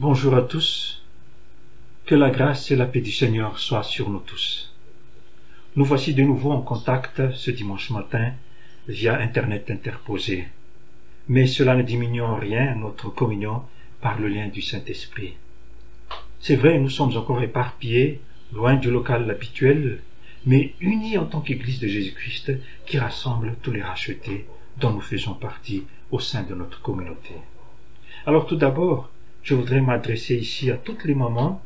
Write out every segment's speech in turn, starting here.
Bonjour à tous. Que la grâce et la paix du Seigneur soient sur nous tous. Nous voici de nouveau en contact ce dimanche matin via Internet interposé. Mais cela ne diminue en rien notre communion par le lien du Saint-Esprit. C'est vrai, nous sommes encore éparpillés, loin du local habituel, mais unis en tant qu'Église de Jésus-Christ qui rassemble tous les rachetés dont nous faisons partie au sein de notre communauté. Alors tout d'abord, je voudrais m'adresser ici à toutes les mamans,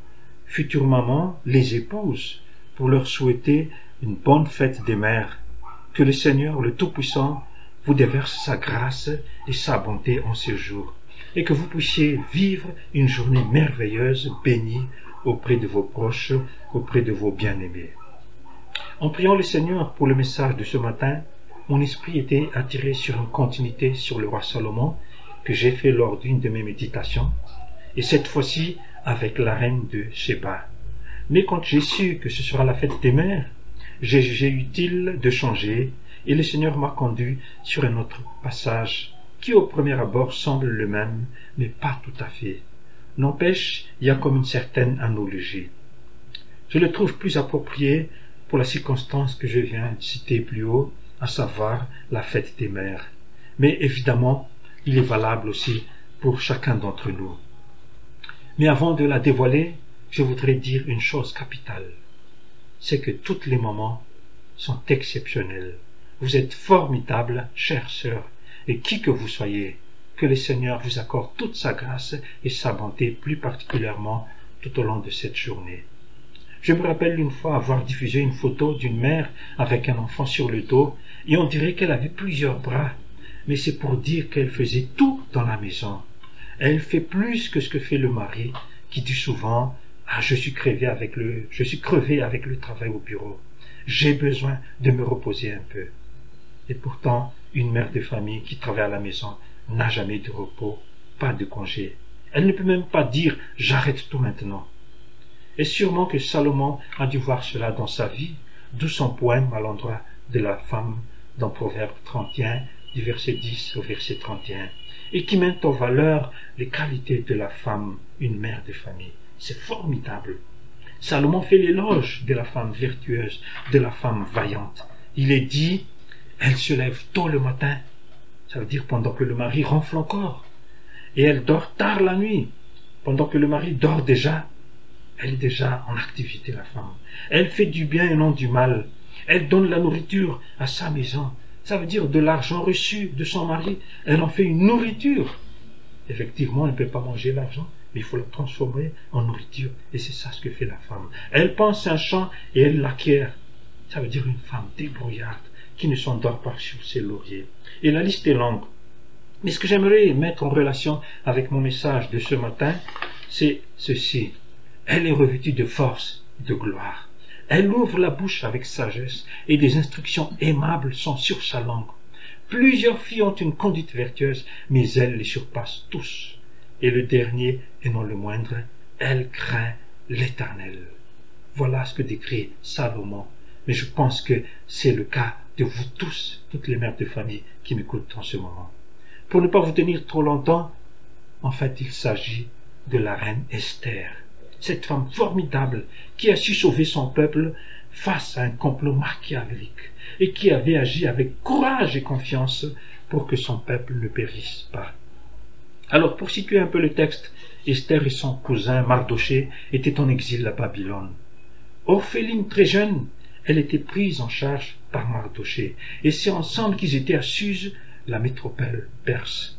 futures mamans, les épouses, pour leur souhaiter une bonne fête des mères. Que le Seigneur, le Tout-Puissant, vous déverse sa grâce et sa bonté en ce jour, et que vous puissiez vivre une journée merveilleuse, bénie, auprès de vos proches, auprès de vos bien-aimés. En priant le Seigneur pour le message de ce matin, mon esprit était attiré sur une continuité sur le roi Salomon que j'ai fait lors d'une de mes méditations, et cette fois-ci avec la reine de Sheba. Mais quand j'ai su que ce sera la fête des mères, j'ai jugé utile de changer, et le Seigneur m'a conduit sur un autre passage, qui au premier abord semble le même, mais pas tout à fait. N'empêche, il y a comme une certaine analogie. Je le trouve plus approprié pour la circonstance que je viens de citer plus haut, à savoir la fête des mères. Mais évidemment, il est valable aussi pour chacun d'entre nous. Mais avant de la dévoiler, je voudrais dire une chose capitale. C'est que toutes les mamans sont exceptionnelles. Vous êtes formidables, chères sœurs, et qui que vous soyez, que le Seigneur vous accorde toute sa grâce et sa bonté plus particulièrement tout au long de cette journée. Je me rappelle une fois avoir diffusé une photo d'une mère avec un enfant sur le dos, et on dirait qu'elle avait plusieurs bras, mais c'est pour dire qu'elle faisait tout dans la maison. Elle fait plus que ce que fait le mari, qui dit souvent Ah, je suis crevé avec le je suis crevé avec le travail au bureau. J'ai besoin de me reposer un peu. Et pourtant, une mère de famille qui travaille à la maison n'a jamais de repos, pas de congé. Elle ne peut même pas dire j'arrête tout maintenant. Et sûrement que Salomon a dû voir cela dans sa vie, d'où son poème à l'endroit de la femme dans Proverbe 31, du verset 10 au verset 31, et qui met en valeur les qualités de la femme, une mère de famille. C'est formidable. Salomon fait l'éloge de la femme vertueuse, de la femme vaillante. Il est dit, elle se lève tôt le matin, ça veut dire pendant que le mari ronfle encore, et elle dort tard la nuit, pendant que le mari dort déjà. Elle est déjà en activité, la femme. Elle fait du bien et non du mal. Elle donne la nourriture à sa maison. Ça veut dire de l'argent reçu de son mari. Elle en fait une nourriture. Effectivement, elle ne peut pas manger l'argent, mais il faut le transformer en nourriture. Et c'est ça ce que fait la femme. Elle pense un champ et elle l'acquiert. Ça veut dire une femme débrouillarde qui ne s'endort pas sur ses lauriers. Et la liste est longue. Mais ce que j'aimerais mettre en relation avec mon message de ce matin, c'est ceci. Elle est revêtue de force et de gloire. Elle ouvre la bouche avec sagesse et des instructions aimables sont sur sa langue. Plusieurs filles ont une conduite vertueuse, mais elle les surpasse tous. Et le dernier, et non le moindre, elle craint l'Éternel. Voilà ce que décrit Salomon. Mais je pense que c'est le cas de vous tous, toutes les mères de famille qui m'écoutent en ce moment. Pour ne pas vous tenir trop longtemps, en fait, il s'agit de la reine Esther cette femme formidable qui a su sauver son peuple face à un complot machiavélique et qui avait agi avec courage et confiance pour que son peuple ne périsse pas. Alors, pour situer un peu le texte, Esther et son cousin Mardoché étaient en exil à Babylone. Orpheline très jeune, elle était prise en charge par Mardoché, et c'est ensemble qu'ils étaient à Suse, la métropole perse.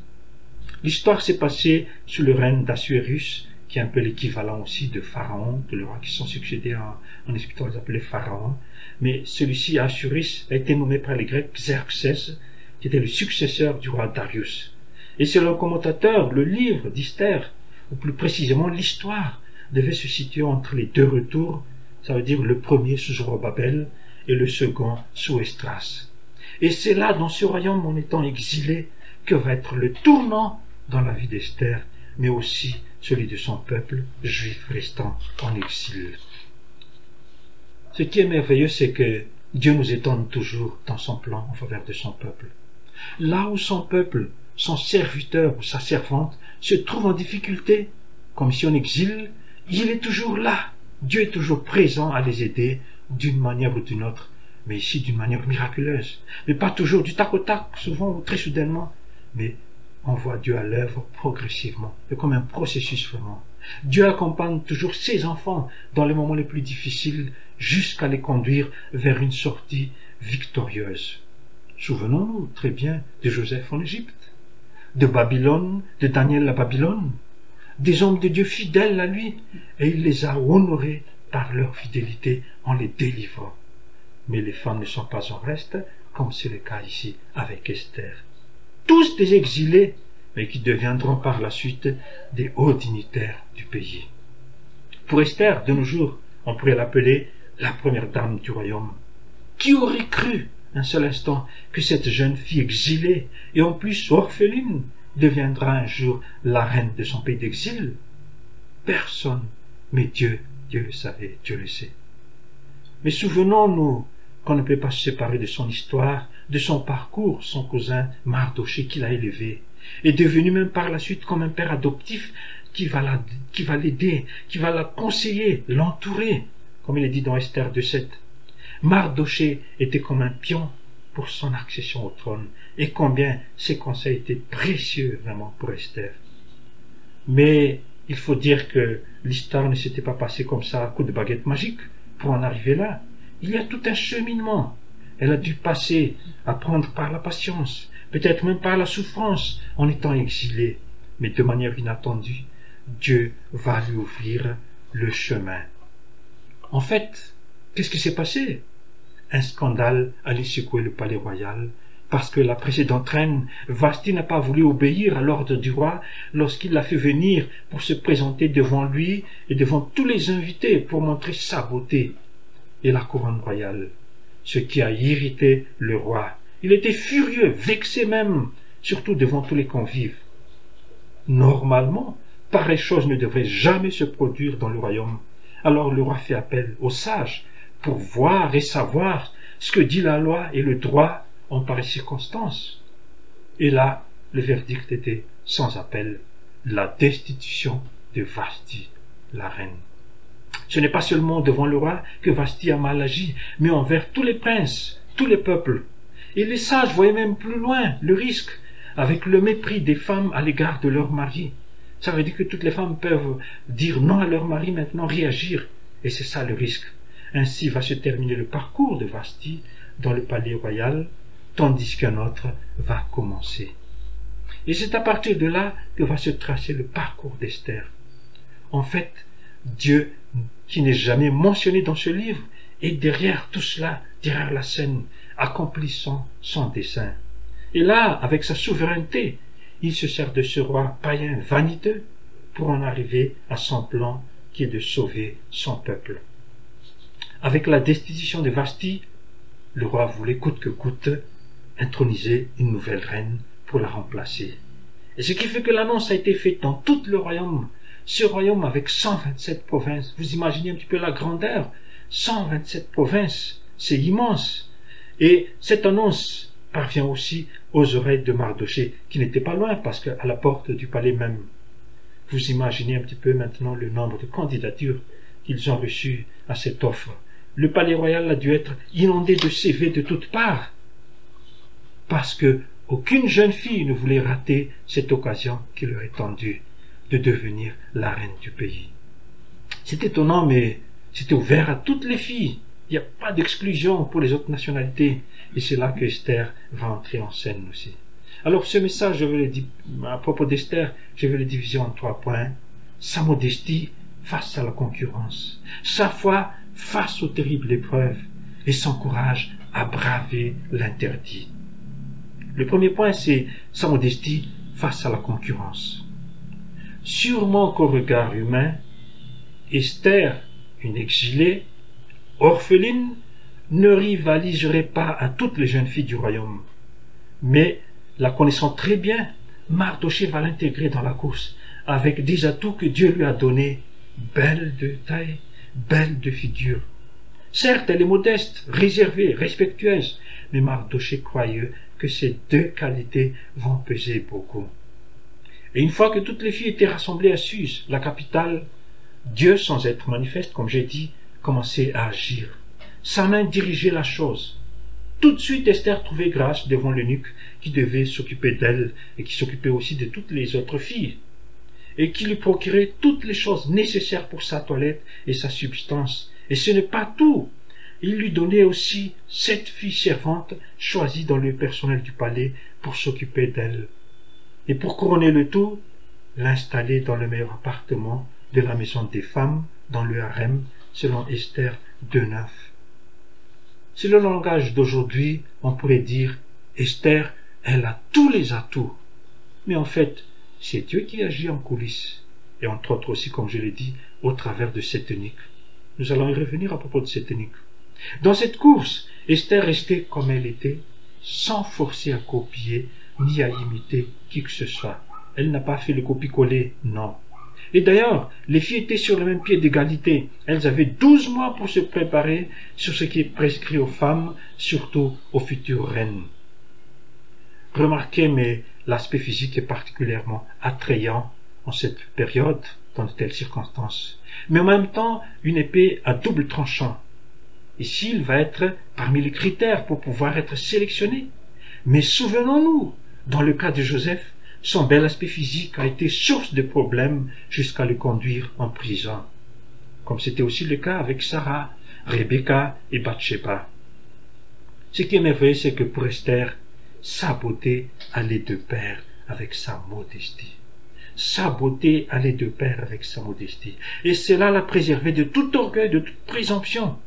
L'histoire s'est passée sous le règne d'Assuérus, qui est un peu l'équivalent aussi de Pharaon, que le roi qui sont succédés en, en Égypte, on les appelait Pharaon. Mais celui-ci, Assuris, a été nommé par les Grecs Xerxès, qui était le successeur du roi Darius. Et c'est le commentateur, le livre d'Esther, ou plus précisément l'histoire, devait se situer entre les deux retours, ça veut dire le premier sous Zorobabel et le second sous Estras. Et c'est là, dans ce royaume, en étant exilé, que va être le tournant dans la vie d'Esther, mais aussi celui de son peuple juif restant en exil. Ce qui est merveilleux, c'est que Dieu nous étonne toujours dans son plan en faveur de son peuple. Là où son peuple, son serviteur ou sa servante, se trouve en difficulté, comme si en exil, il est toujours là. Dieu est toujours présent à les aider d'une manière ou d'une autre, mais ici d'une manière miraculeuse. Mais pas toujours du tac au tac, souvent ou très soudainement, mais on voit Dieu à l'œuvre progressivement. Comme un processus vraiment. Dieu accompagne toujours ses enfants dans les moments les plus difficiles jusqu'à les conduire vers une sortie victorieuse. Souvenons-nous très bien de Joseph en Égypte, de Babylone, de Daniel à Babylone, des hommes de Dieu fidèles à lui, et il les a honorés par leur fidélité en les délivrant. Mais les femmes ne sont pas en reste, comme c'est le cas ici avec Esther. Tous des exilés, mais qui deviendront par la suite des hauts dignitaires du pays. Pour Esther, de nos jours, on pourrait l'appeler la première dame du royaume. Qui aurait cru un seul instant que cette jeune fille exilée et en plus orpheline deviendra un jour la reine de son pays d'exil? Personne, mais Dieu, Dieu le savait, Dieu le sait. Mais souvenons-nous qu'on ne peut pas se séparer de son histoire, de son parcours, son cousin Mardoché qui l'a élevé, est devenu même par la suite comme un père adoptif qui va l'aider, qui va la conseiller, l'entourer, comme il est dit dans Esther 2.7. Mardoché était comme un pion pour son accession au trône, et combien ses conseils étaient précieux vraiment pour Esther. Mais il faut dire que l'histoire ne s'était pas passée comme ça à coup de baguette magique pour en arriver là. Il y a tout un cheminement. Elle a dû passer, apprendre par la patience, peut-être même par la souffrance en étant exilée. Mais de manière inattendue, Dieu va lui ouvrir le chemin. En fait, qu'est-ce qui s'est passé? Un scandale allait secouer le palais royal parce que la précédente reine, Vasti n'a pas voulu obéir à l'ordre du roi lorsqu'il l'a fait venir pour se présenter devant lui et devant tous les invités pour montrer sa beauté la couronne royale, ce qui a irrité le roi. Il était furieux, vexé même, surtout devant tous les convives. Normalement, pareille chose ne devrait jamais se produire dans le royaume. Alors le roi fait appel aux sages pour voir et savoir ce que dit la loi et le droit en pareille circonstance. Et là, le verdict était sans appel, la destitution de Vasti, la reine. Ce n'est pas seulement devant le roi que Vasti a mal agi, mais envers tous les princes, tous les peuples. Et les sages voyaient même plus loin le risque, avec le mépris des femmes à l'égard de leur mari. Ça veut dire que toutes les femmes peuvent dire non à leur mari maintenant, réagir. Et c'est ça le risque. Ainsi va se terminer le parcours de Vasti dans le palais royal, tandis qu'un autre va commencer. Et c'est à partir de là que va se tracer le parcours d'Esther. En fait, Dieu, qui n'est jamais mentionné dans ce livre, est derrière tout cela, derrière la scène, accomplissant son dessein. Et là, avec sa souveraineté, il se sert de ce roi païen vaniteux pour en arriver à son plan qui est de sauver son peuple. Avec la destitution de Vasti, le roi voulait coûte que coûte introniser une nouvelle reine pour la remplacer. Et ce qui fait que l'annonce a été faite dans tout le royaume. Ce royaume avec 127 provinces, vous imaginez un petit peu la grandeur? 127 provinces, c'est immense. Et cette annonce parvient aussi aux oreilles de Mardoché, qui n'était pas loin parce qu'à la porte du palais même. Vous imaginez un petit peu maintenant le nombre de candidatures qu'ils ont reçues à cette offre. Le palais royal a dû être inondé de CV de toutes parts parce que aucune jeune fille ne voulait rater cette occasion qui leur est tendue de devenir la reine du pays. C'est étonnant, mais c'était ouvert à toutes les filles. Il n'y a pas d'exclusion pour les autres nationalités. Et c'est là que Esther va entrer en scène aussi. Alors ce message, je vais le à propos d'Esther, je vais le diviser en trois points. Sa modestie face à la concurrence, sa foi face aux terribles épreuves et son courage à braver l'interdit. Le premier point, c'est sa modestie face à la concurrence. Sûrement qu'au regard humain, Esther, une exilée, orpheline, ne rivaliserait pas à toutes les jeunes filles du royaume. Mais, la connaissant très bien, Mardoché va l'intégrer dans la course, avec des atouts que Dieu lui a donnés, belle de taille, belle de figure. Certes, elle est modeste, réservée, respectueuse, mais Mardoché croyait que ces deux qualités vont peser beaucoup. Et une fois que toutes les filles étaient rassemblées à Suse, la capitale, Dieu, sans être manifeste, comme j'ai dit, commençait à agir. Sa main dirigeait la chose. Tout de suite, Esther trouvait grâce devant l'eunuque qui devait s'occuper d'elle et qui s'occupait aussi de toutes les autres filles et qui lui procurait toutes les choses nécessaires pour sa toilette et sa substance. Et ce n'est pas tout. Il lui donnait aussi sept filles servantes choisies dans le personnel du palais pour s'occuper d'elle. Et pour couronner le tout, l'installer dans le meilleur appartement de la maison des femmes, dans le harem, selon Esther 2.9. C'est le langage d'aujourd'hui, on pourrait dire, Esther, elle a tous les atouts. Mais en fait, c'est Dieu qui agit en coulisses, et entre autres aussi, comme je l'ai dit, au travers de cette unique. Nous allons y revenir à propos de cette unique. Dans cette course, Esther restait comme elle était, sans forcer à copier ni à imiter qui que ce soit. Elle n'a pas fait le copie-coller, non. Et d'ailleurs, les filles étaient sur le même pied d'égalité. Elles avaient douze mois pour se préparer sur ce qui est prescrit aux femmes, surtout aux futures reines. Remarquez, mais l'aspect physique est particulièrement attrayant en cette période, dans de telles circonstances. Mais en même temps, une épée à double tranchant. Ici, il va être parmi les critères pour pouvoir être sélectionné? Mais souvenons-nous, dans le cas de Joseph, son bel aspect physique a été source de problèmes jusqu'à le conduire en prison. Comme c'était aussi le cas avec Sarah, Rebecca et Bathsheba. Ce qui est merveilleux, c'est que pour Esther, sa beauté allait de pair avec sa modestie. Sa beauté allait de pair avec sa modestie. Et cela la préservait de tout orgueil, de toute présomption.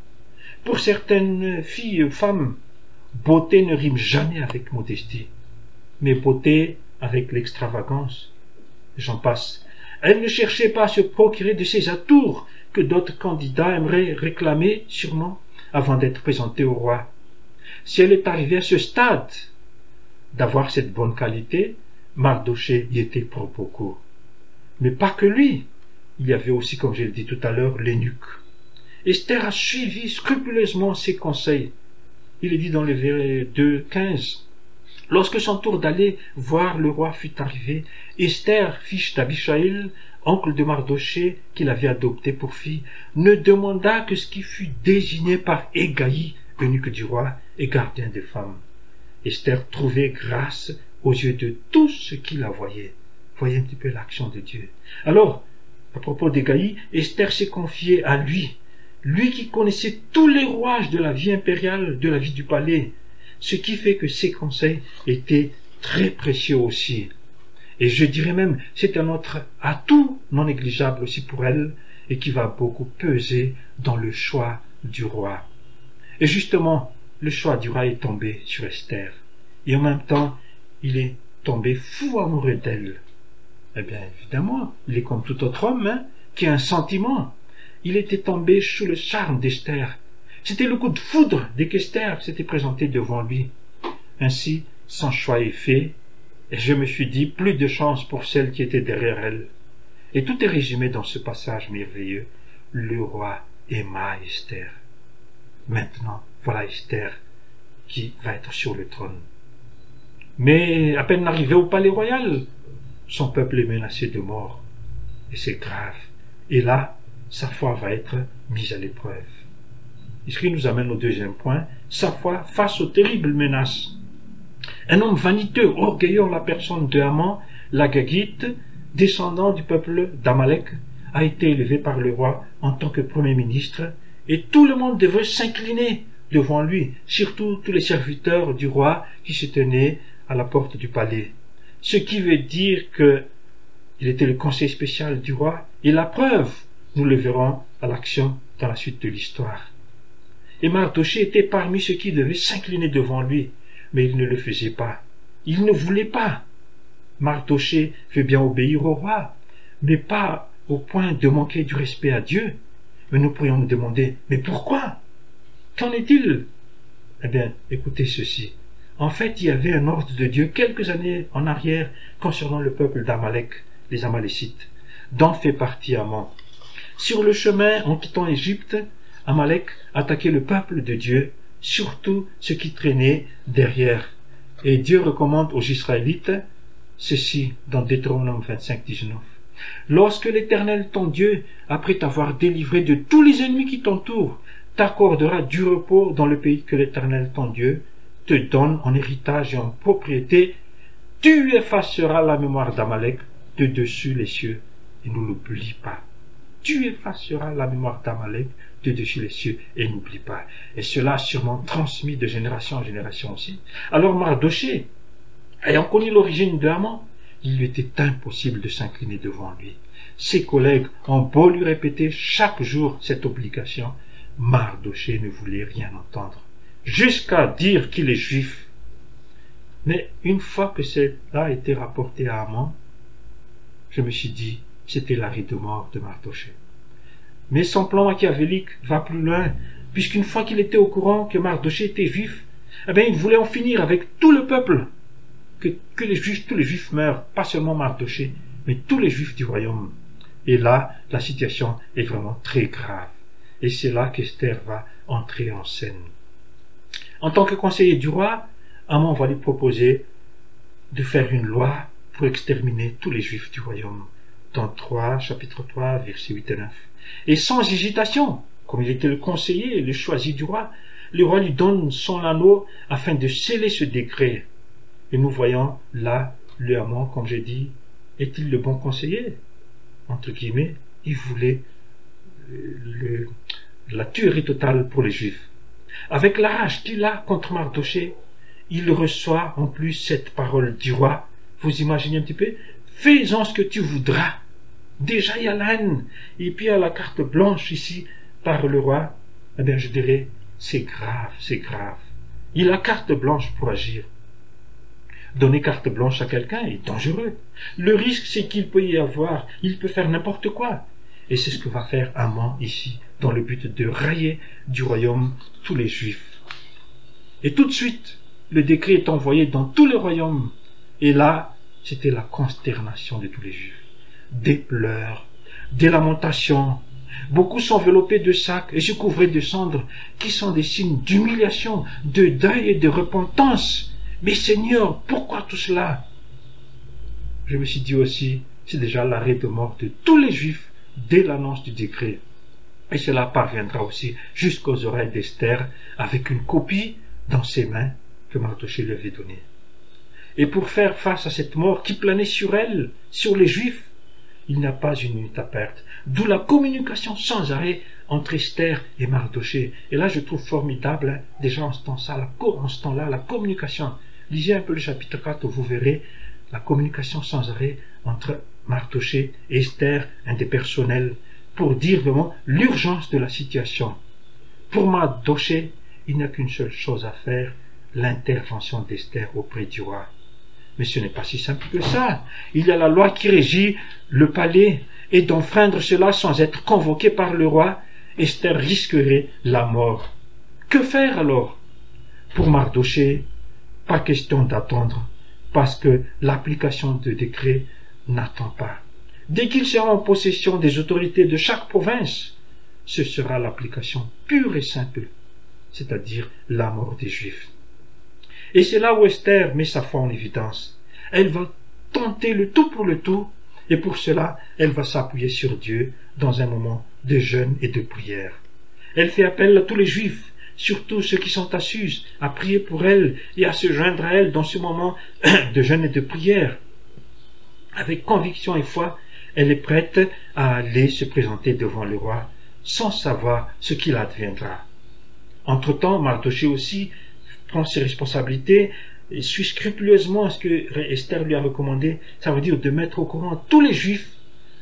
Pour certaines filles femmes, beauté ne rime jamais avec modestie. Mais beauté avec l'extravagance. J'en passe. Elle ne cherchait pas à se procurer de ces atours que d'autres candidats aimeraient réclamer sûrement avant d'être présentés au roi. Si elle est arrivée à ce stade d'avoir cette bonne qualité, Mardoché y était pour beaucoup. Mais pas que lui. Il y avait aussi, comme je l'ai dit tout à l'heure, l'énuque. Esther a suivi scrupuleusement ses conseils. Il est dit dans le 2, 15. Lorsque son tour d'aller voir le roi fut arrivé, Esther, fille d'Abishaïl, oncle de Mardoché, qu'il avait adopté pour fille, ne demanda que ce qui fut désigné par Égaï, eunuque du roi et gardien des femmes. Esther trouvait grâce aux yeux de tous ceux qui la voyaient. Voyez un petit peu l'action de Dieu. Alors, à propos d'Égaï, Esther s'est confiée à lui, lui qui connaissait tous les rouages de la vie impériale, de la vie du palais, ce qui fait que ses conseils étaient très précieux aussi. Et je dirais même, c'est un autre atout non négligeable aussi pour elle, et qui va beaucoup peser dans le choix du roi. Et justement, le choix du roi est tombé sur Esther. Et en même temps, il est tombé fou amoureux d'elle. Eh bien, évidemment, il est comme tout autre homme, hein, qui a un sentiment. Il était tombé sous le charme d'Esther. C'était le coup de foudre dès qu'Esther s'était présentée devant lui. Ainsi, son choix est fait, et je me suis dit plus de chance pour celle qui était derrière elle. Et tout est résumé dans ce passage merveilleux. Le roi aima Esther. Maintenant, voilà Esther qui va être sur le trône. Mais à peine arrivé au palais royal, son peuple est menacé de mort. Et c'est grave. Et là, sa foi va être mise à l'épreuve. Ce qui nous amène au deuxième point, sa foi face aux terribles menaces. Un homme vaniteux, orgueilleux la personne de Haman, l'Agagite, descendant du peuple d'Amalek, a été élevé par le roi en tant que premier ministre, et tout le monde devrait s'incliner devant lui, surtout tous les serviteurs du roi qui se tenaient à la porte du palais. Ce qui veut dire que il était le conseil spécial du roi, et la preuve, nous le verrons à l'action dans la suite de l'histoire. Et Mardoché était parmi ceux qui devaient s'incliner devant lui, mais il ne le faisait pas. Il ne voulait pas. Mardoché veut bien obéir au roi, mais pas au point de manquer du respect à Dieu. Mais nous pourrions nous demander, mais pourquoi? Qu'en est-il? Eh bien, écoutez ceci. En fait, il y avait un ordre de Dieu quelques années en arrière concernant le peuple d'Amalek, les Amalécites, dont fait partie Amon. Sur le chemin, en quittant l'Égypte, Amalek attaquait le peuple de Dieu, surtout ceux qui traînaient derrière. Et Dieu recommande aux Israélites ceci dans Deutéronome 25, 19. Lorsque l'Éternel ton Dieu, après t'avoir délivré de tous les ennemis qui t'entourent, t'accordera du repos dans le pays que l'Éternel ton Dieu te donne en héritage et en propriété, tu effaceras la mémoire d'Amalek de dessus les cieux et ne l'oublie pas. Tu effaceras la mémoire d'Amalek de dessus les cieux et n'oublie pas. Et cela a sûrement transmis de génération en génération aussi. Alors Mardoché, ayant connu l'origine de Haman, il lui était impossible de s'incliner devant lui. Ses collègues ont beau lui répéter chaque jour cette obligation, Mardoché ne voulait rien entendre, jusqu'à dire qu'il est juif. Mais une fois que cela a été rapporté à Haman, je me suis dit, c'était l'arrêt de mort de Mardoché. Mais son plan machiavélique va plus loin, puisqu'une fois qu'il était au courant que Mardoché était juif, eh bien, il voulait en finir avec tout le peuple. Que, tous les juifs meurent, pas seulement Mardoché, mais tous les juifs du royaume. Et là, la situation est vraiment très grave. Et c'est là qu'Esther va entrer en scène. En tant que conseiller du roi, Amon va lui proposer de faire une loi pour exterminer tous les juifs du royaume. Dans 3, chapitre 3, versets 8 et 9. Et sans hésitation, comme il était le conseiller le choisi du roi, le roi lui donne son anneau afin de sceller ce décret. Et nous voyons là le Amon, comme j'ai dit, est-il le bon conseiller? Entre guillemets, il voulait le, la tuerie totale pour les Juifs. Avec la rage qu'il a contre Mardoché, il reçoit en plus cette parole du roi. Vous imaginez un petit peu? Fais-en ce que tu voudras. Déjà, il y a haine. Et puis, il y a la carte blanche ici par le roi. Eh bien, je dirais, c'est grave, c'est grave. Il a carte blanche pour agir. Donner carte blanche à quelqu'un est dangereux. Le risque, c'est qu'il peut y avoir, il peut faire n'importe quoi. Et c'est ce que va faire Amman ici, dans le but de railler du royaume tous les juifs. Et tout de suite, le décret est envoyé dans tout le royaume. Et là, c'était la consternation de tous les juifs. Des pleurs, des lamentations. Beaucoup s'enveloppaient de sacs et se couvraient de cendres, qui sont des signes d'humiliation, de deuil et de repentance. Mais Seigneur, pourquoi tout cela? Je me suis dit aussi, c'est déjà l'arrêt de mort de tous les juifs dès l'annonce du décret. Et cela parviendra aussi jusqu'aux oreilles d'Esther avec une copie dans ses mains que Mardoché lui avait donnée. Et pour faire face à cette mort qui planait sur elle, sur les Juifs, il n'a pas une minute à perdre. D'où la communication sans arrêt entre Esther et Mardoché. Et là, je trouve formidable, hein, déjà en ce temps-là, temps-là, la communication. Lisez un peu le chapitre 4, vous verrez la communication sans arrêt entre Mardoché et Esther, un des personnels, pour dire vraiment l'urgence de la situation. Pour Mardoché, il n'y a qu'une seule chose à faire, l'intervention d'Esther auprès du roi. Mais ce n'est pas si simple que ça. Il y a la loi qui régit le palais, et d'enfreindre cela sans être convoqué par le roi, Esther risquerait la mort. Que faire alors? Pour Mardoché, pas question d'attendre, parce que l'application de décret n'attend pas. Dès qu'il sera en possession des autorités de chaque province, ce sera l'application pure et simple, c'est-à-dire la mort des Juifs. Et c'est là où Esther met sa foi en évidence. Elle va tenter le tout pour le tout, et pour cela, elle va s'appuyer sur Dieu dans un moment de jeûne et de prière. Elle fait appel à tous les Juifs, surtout ceux qui sont à à prier pour elle et à se joindre à elle dans ce moment de jeûne et de prière. Avec conviction et foi, elle est prête à aller se présenter devant le roi sans savoir ce qu'il adviendra. Entre-temps, Mardoché aussi prend ses responsabilités et suit scrupuleusement ce que Esther lui a recommandé, ça veut dire de mettre au courant tous les juifs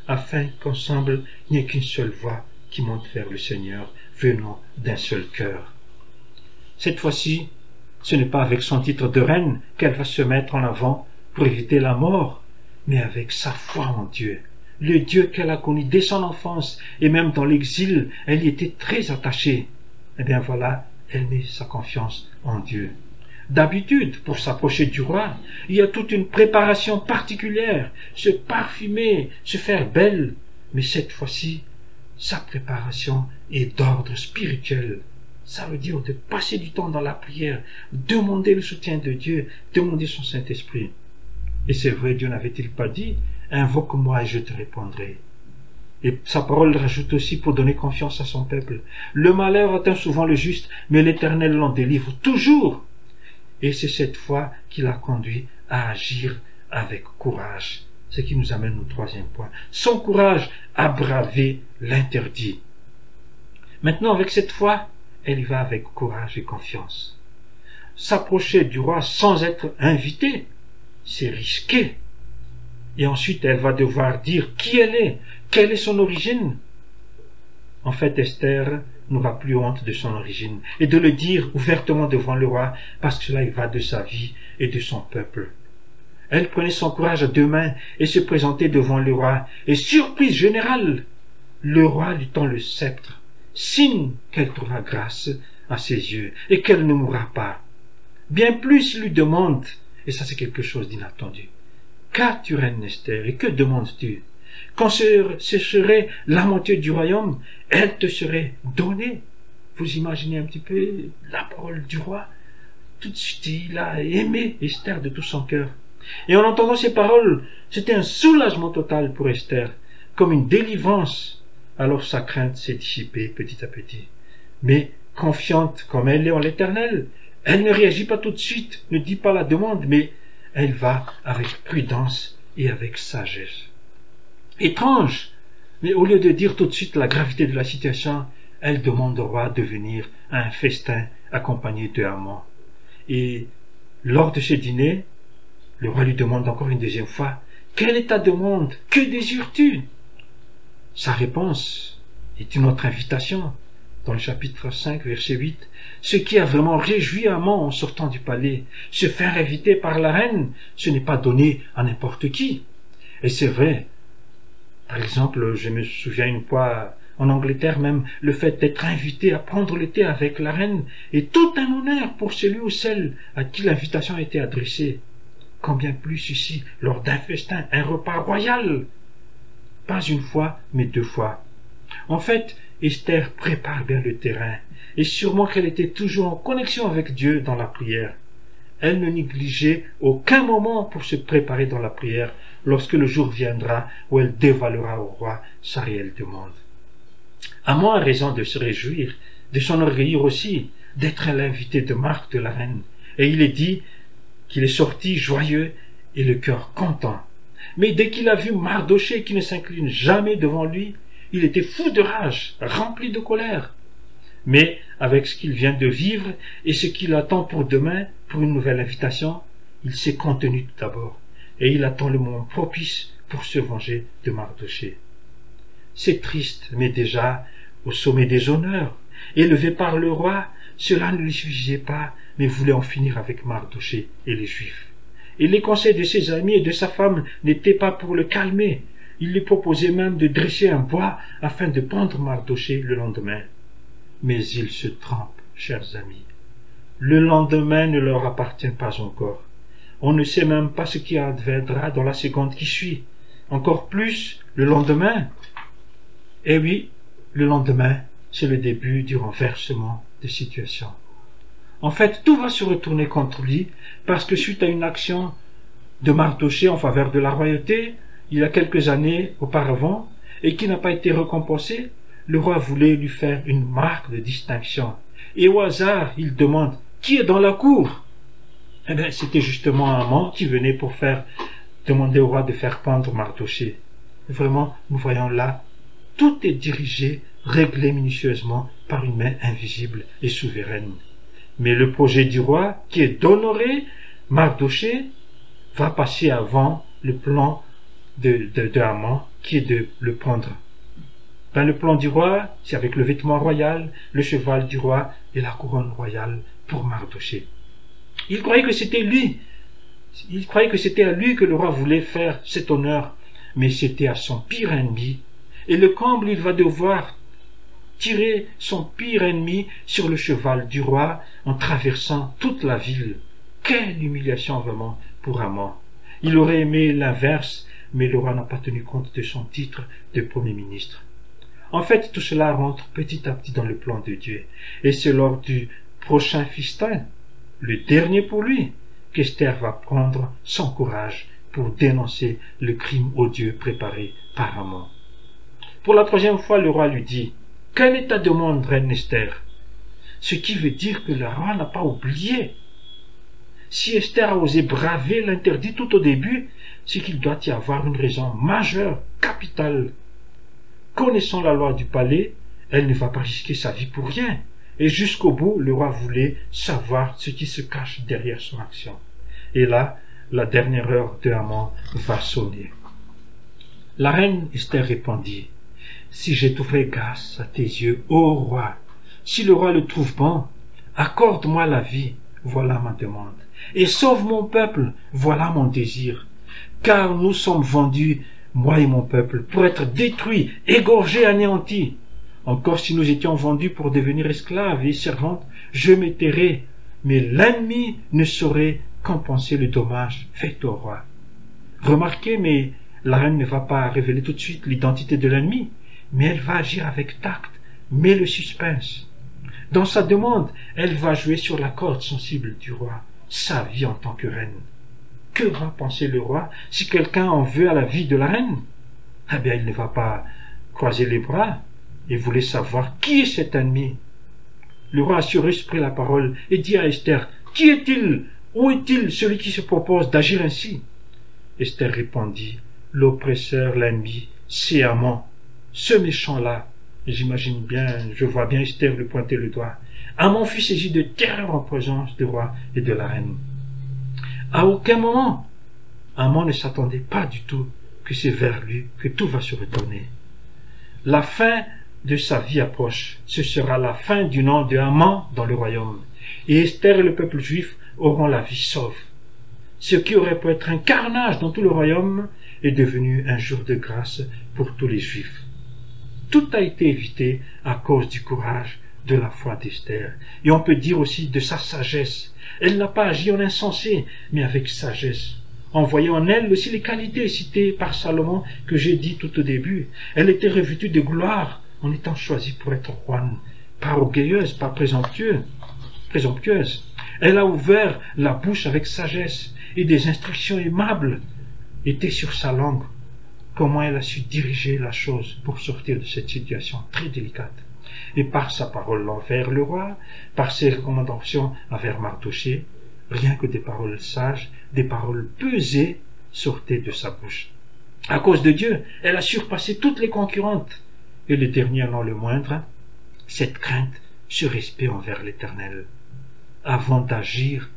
afin qu'ensemble il n'y ait qu'une seule voix qui monte vers le Seigneur venant d'un seul cœur. Cette fois-ci, ce n'est pas avec son titre de reine qu'elle va se mettre en avant pour éviter la mort, mais avec sa foi en Dieu. Le Dieu qu'elle a connu dès son enfance et même dans l'exil, elle y était très attachée. Eh bien voilà, elle met sa confiance en Dieu. D'habitude, pour s'approcher du roi, il y a toute une préparation particulière, se parfumer, se faire belle. Mais cette fois-ci, sa préparation est d'ordre spirituel. Ça veut dire de passer du temps dans la prière, demander le soutien de Dieu, demander son Saint-Esprit. Et c'est vrai, Dieu n'avait-il pas dit, invoque-moi et je te répondrai. Et sa parole rajoute aussi pour donner confiance à son peuple. Le malheur atteint souvent le juste, mais l'Éternel l'en délivre toujours. Et c'est cette foi qui l'a conduit à agir avec courage. Ce qui nous amène au troisième point. Son courage à braver l'interdit. Maintenant, avec cette foi, elle y va avec courage et confiance. S'approcher du roi sans être invité, c'est risqué. Et ensuite, elle va devoir dire qui elle est, quelle est son origine? En fait, Esther n'aura plus honte de son origine et de le dire ouvertement devant le roi parce que cela y va de sa vie et de son peuple. Elle prenait son courage à deux mains et se présentait devant le roi. Et surprise générale, le roi lui tend le sceptre, signe qu'elle trouvera grâce à ses yeux et qu'elle ne mourra pas. Bien plus il lui demande, et ça c'est quelque chose d'inattendu. Qu'as-tu, reine Esther, et que demandes-tu? Quand ce, serait la moitié du royaume, elle te serait donnée. Vous imaginez un petit peu la parole du roi? Tout de suite, il a aimé Esther de tout son cœur. Et en entendant ces paroles, c'était un soulagement total pour Esther, comme une délivrance. Alors sa crainte s'est dissipée petit à petit. Mais confiante comme elle est en l'Éternel, elle ne réagit pas tout de suite, ne dit pas la demande, mais elle va avec prudence et avec sagesse. Étrange, mais au lieu de dire tout de suite la gravité de la situation, elle demande au roi de venir à un festin accompagné de Haman. Et lors de ce dîner, le roi lui demande encore une deuxième fois, Quelle est ta demande? Que désires-tu? Sa réponse est une autre invitation. Dans le chapitre 5, verset 8, ce qui a vraiment réjoui Amant en sortant du palais, se faire inviter par la reine, ce n'est pas donné à n'importe qui. Et c'est vrai. Par exemple, je me souviens une fois, en Angleterre même, le fait d'être invité à prendre le thé avec la reine est tout un honneur pour celui ou celle à qui l'invitation a été adressée. Combien plus ici, lors d'un festin, un repas royal? Pas une fois, mais deux fois. En fait, Esther prépare bien le terrain, et sûrement qu'elle était toujours en connexion avec Dieu dans la prière. Elle ne négligeait aucun moment pour se préparer dans la prière lorsque le jour viendra où elle dévalera au roi sa réelle demande. Amon a raison de se réjouir, de s'enorgueillir aussi, d'être l'invité de Marc de la reine. Et il est dit qu'il est sorti joyeux et le cœur content. Mais dès qu'il a vu Mardoché qui ne s'incline jamais devant lui, il était fou de rage, rempli de colère. Mais avec ce qu'il vient de vivre et ce qu'il attend pour demain, pour une nouvelle invitation, il s'est contenu tout d'abord, et il attend le moment propice pour se venger de Mardoché. C'est triste, mais déjà, au sommet des honneurs, élevé par le roi, cela ne lui suffisait pas, mais voulait en finir avec Mardoché et les Juifs. Et les conseils de ses amis et de sa femme n'étaient pas pour le calmer. Il lui proposait même de dresser un bois afin de pendre Mardoché le lendemain. Mais il se trompe, chers amis. Le lendemain ne leur appartient pas encore. On ne sait même pas ce qui adviendra dans la seconde qui suit. Encore plus, le lendemain. Eh oui, le lendemain, c'est le début du renversement de situation. En fait, tout va se retourner contre lui parce que suite à une action de Mardoché en faveur de la royauté, il y a quelques années auparavant, et qui n'a pas été récompensée, le roi voulait lui faire une marque de distinction. Et au hasard, il demande qui est dans la cour? Eh bien, c'était justement un amant qui venait pour faire demander au roi de faire pendre Mardoché. Vraiment, nous voyons là, tout est dirigé, réglé minutieusement par une main invisible et souveraine. Mais le projet du roi, qui est d'honorer Mardoché, va passer avant le plan de, de, qui est de le prendre. Dans le plan du roi, c'est avec le vêtement royal, le cheval du roi et la couronne royale pour Mardoché. Il croyait que c'était lui. Il croyait que c'était à lui que le roi voulait faire cet honneur, mais c'était à son pire ennemi. Et le comble, il va devoir tirer son pire ennemi sur le cheval du roi en traversant toute la ville. Quelle humiliation vraiment pour Amon. Il aurait aimé l'inverse, mais le roi n'a pas tenu compte de son titre de Premier ministre. En fait, tout cela rentre petit à petit dans le plan de Dieu. Et c'est lors du prochain festin, le dernier pour lui, qu'Esther va prendre son courage pour dénoncer le crime odieux préparé par Amon. Pour la troisième fois, le roi lui dit, Quel est ta demande, reine Esther? Ce qui veut dire que le roi n'a pas oublié. Si Esther a osé braver l'interdit tout au début, c'est qu'il doit y avoir une raison majeure, capitale. Connaissant la loi du palais, elle ne va pas risquer sa vie pour rien. Et jusqu'au bout, le roi voulait savoir ce qui se cache derrière son action. Et là, la dernière heure de Haman va sonner. La reine Esther répondit, Si j'ai trouvé grâce à tes yeux, ô roi, si le roi le trouve bon, accorde-moi la vie, voilà ma demande, et sauve mon peuple, voilà mon désir, car nous sommes vendus, moi et mon peuple, pour être détruits, égorgés, anéantis. Encore si nous étions vendus pour devenir esclaves et servantes, je m'étairais, mais l'ennemi ne saurait compenser le dommage fait au roi. Remarquez, mais la reine ne va pas révéler tout de suite l'identité de l'ennemi, mais elle va agir avec tact, mais le suspense. Dans sa demande, elle va jouer sur la corde sensible du roi, sa vie en tant que reine. Que va penser le roi si quelqu'un en veut à la vie de la reine? Eh bien, il ne va pas croiser les bras, et voulait savoir qui est cet ennemi. Le roi Assurus prit la parole et dit à Esther, Qui est-il? Où est-il celui qui se propose d'agir ainsi? Esther répondit, L'oppresseur, l'ennemi, c'est Amon, ce méchant-là. J'imagine bien, je vois bien Esther lui pointer le doigt. Amon fut saisi de terreur en présence du roi et de la reine. À aucun moment, Amon ne s'attendait pas du tout que c'est vers lui que tout va se retourner. La fin de sa vie approche. Ce sera la fin du nom de Haman dans le royaume. Et Esther et le peuple juif auront la vie sauve. Ce qui aurait pu être un carnage dans tout le royaume est devenu un jour de grâce pour tous les juifs. Tout a été évité à cause du courage de la foi d'Esther. Et on peut dire aussi de sa sagesse. Elle n'a pas agi en insensé, mais avec sagesse en voyant en elle aussi les qualités citées par Salomon que j'ai dit tout au début. Elle était revêtue de gloire, en étant choisie pour être roi, pas orgueilleuse, pas présomptueuse. présomptueuse. Elle a ouvert la bouche avec sagesse et des instructions aimables étaient sur sa langue. Comment elle a su diriger la chose pour sortir de cette situation très délicate? Et par sa parole envers le roi, par ses recommandations envers Mardoché, rien que des paroles sages, des paroles pesées sortaient de sa bouche. À cause de Dieu, elle a surpassé toutes les concurrentes et le dernier non le moindre, cette crainte, ce respect envers l'Éternel. Avant d'agir,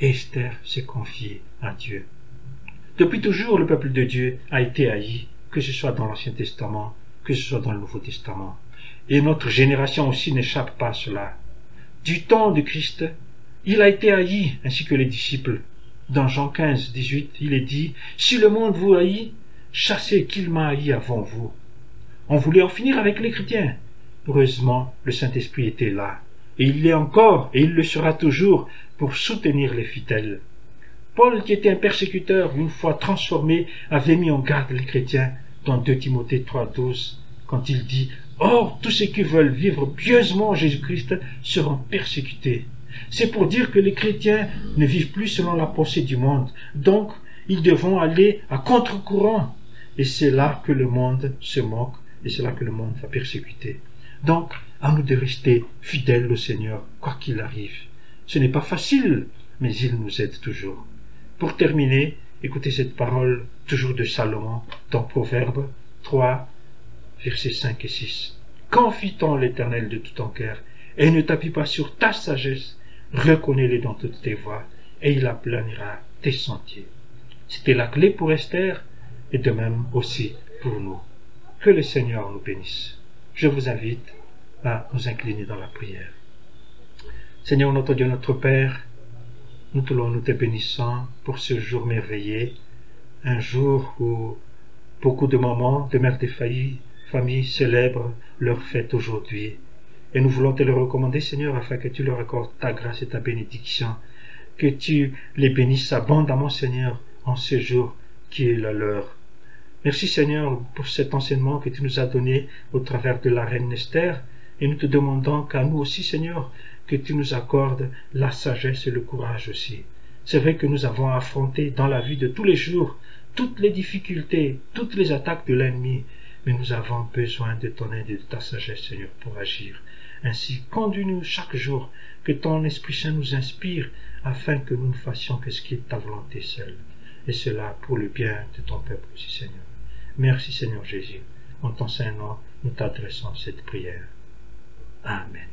Esther s'est confiée à Dieu. Depuis toujours, le peuple de Dieu a été haï, que ce soit dans l'Ancien Testament, que ce soit dans le Nouveau Testament. Et notre génération aussi n'échappe pas à cela. Du temps de Christ, il a été haï, ainsi que les disciples. Dans Jean 15, 18, il est dit, Si le monde vous haït, chassez qu'il m'a haï avant vous. On voulait en finir avec les chrétiens. Heureusement, le Saint-Esprit était là. Et il l'est encore, et il le sera toujours, pour soutenir les fidèles. Paul, qui était un persécuteur, une fois transformé, avait mis en garde les chrétiens dans 2 Timothée 3.12, quand il dit Or, tous ceux qui veulent vivre pieusement en Jésus-Christ seront persécutés. C'est pour dire que les chrétiens ne vivent plus selon la pensée du monde. Donc, ils devront aller à contre-courant. Et c'est là que le monde se moque et c'est là que le monde va persécuter. Donc, à nous de rester fidèles au Seigneur, quoi qu'il arrive. Ce n'est pas facile, mais il nous aide toujours. Pour terminer, écoutez cette parole toujours de Salomon dans Proverbe 3, versets 5 et 6. Confie-t-on l'Éternel de tout ton cœur, et ne t'appuie pas sur ta sagesse, reconnais-le dans toutes tes voies, et il aplanira tes sentiers. C'était la clé pour Esther, et de même aussi pour nous. Que le Seigneur nous bénisse. Je vous invite à nous incliner dans la prière. Seigneur notre Dieu, notre Père, nous te nous te bénissant pour ce jour merveilleux, un jour où beaucoup de mamans, de mères de familles célèbrent leur fête aujourd'hui. Et nous voulons te le recommander, Seigneur, afin que tu leur accordes ta grâce et ta bénédiction, que tu les bénisses abondamment, Seigneur, en ce jour qui est la leur. Merci Seigneur pour cet enseignement que tu nous as donné au travers de la reine Esther et nous te demandons qu'à nous aussi Seigneur que tu nous accordes la sagesse et le courage aussi. C'est vrai que nous avons affronté dans la vie de tous les jours toutes les difficultés, toutes les attaques de l'ennemi, mais nous avons besoin de ton aide et de ta sagesse, Seigneur, pour agir. Ainsi, conduis-nous chaque jour, que ton Esprit Saint nous inspire, afin que nous ne fassions que ce qui est ta volonté seule, et cela pour le bien de ton peuple aussi, Seigneur. Merci, Seigneur Jésus. En ton saint nom, nous t'adressons cette prière. Amen.